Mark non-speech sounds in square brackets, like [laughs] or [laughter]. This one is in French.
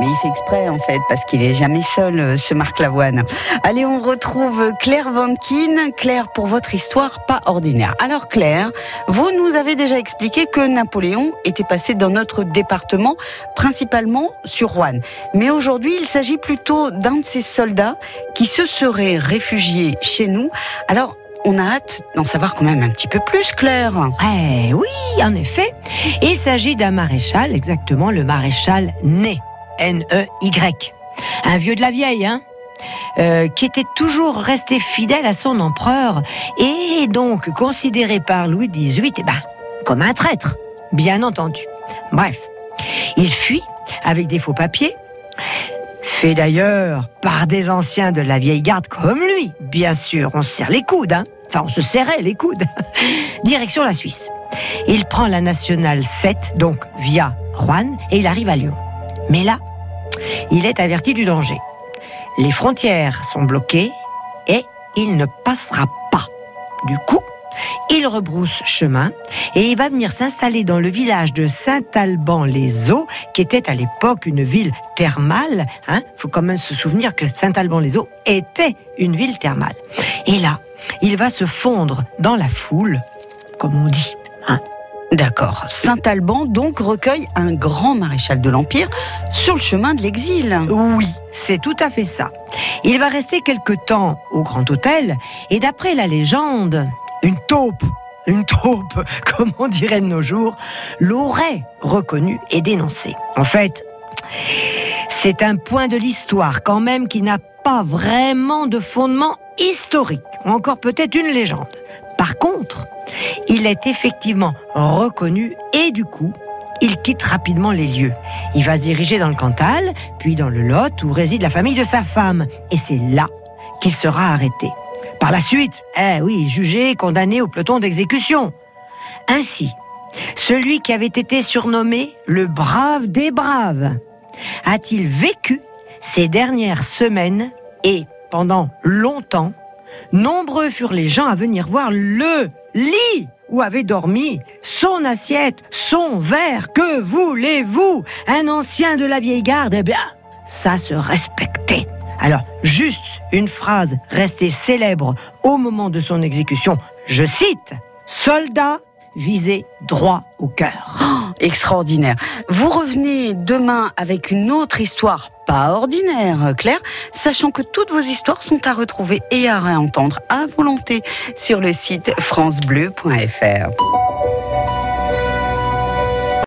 Mais il fait exprès en fait parce qu'il est jamais seul, euh, ce Marc Lavoine. Allez, on retrouve Claire Vankin. Claire, pour votre histoire pas ordinaire. Alors Claire, vous nous avez déjà expliqué que Napoléon était passé dans notre département, principalement sur Rouen. Mais aujourd'hui, il s'agit plutôt d'un de ses soldats qui se serait réfugié chez nous. Alors, on a hâte d'en savoir quand même un petit peu plus, Claire. Eh oui, en effet. Il s'agit d'un maréchal, exactement le maréchal Ney. N-E-Y. Un vieux de la vieille, hein euh, qui était toujours resté fidèle à son empereur et donc considéré par Louis XVIII eh ben, comme un traître, bien entendu. Bref, il fuit avec des faux papiers, fait d'ailleurs par des anciens de la vieille garde comme lui. Bien sûr, on se serre les coudes, hein enfin on se serrait les coudes. [laughs] Direction la Suisse. Il prend la nationale 7, donc via Rouen, et il arrive à Lyon. Mais là, il est averti du danger. Les frontières sont bloquées et il ne passera pas. Du coup, il rebrousse chemin et il va venir s'installer dans le village de Saint-Alban-les-Eaux, qui était à l'époque une ville thermale. Il hein. faut quand même se souvenir que Saint-Alban-les-Eaux était une ville thermale. Et là, il va se fondre dans la foule, comme on dit. D'accord. Saint-Alban donc recueille un grand maréchal de l'Empire sur le chemin de l'exil. Oui, c'est tout à fait ça. Il va rester quelque temps au Grand Hôtel et d'après la légende, une taupe, une taupe, [laughs] comme on dirait de nos jours, l'aurait reconnu et dénoncé. En fait, c'est un point de l'histoire quand même qui n'a pas vraiment de fondement historique, ou encore peut-être une légende. Contre, il est effectivement reconnu et du coup, il quitte rapidement les lieux. Il va se diriger dans le Cantal, puis dans le Lot où réside la famille de sa femme. Et c'est là qu'il sera arrêté. Par la suite, eh oui, jugé, condamné au peloton d'exécution. Ainsi, celui qui avait été surnommé le brave des braves a-t-il vécu ces dernières semaines et pendant longtemps, nombreux furent les gens à venir voir le lit où avait dormi, son assiette, son verre. Que voulez-vous? Un ancien de la vieille garde, eh bien, ça se respectait. Alors, juste une phrase restée célèbre au moment de son exécution, je cite, Soldat visé droit au cœur. [gasps] Extraordinaire. Vous revenez demain avec une autre histoire pas ordinaire, Claire, sachant que toutes vos histoires sont à retrouver et à réentendre à volonté sur le site francebleu.fr.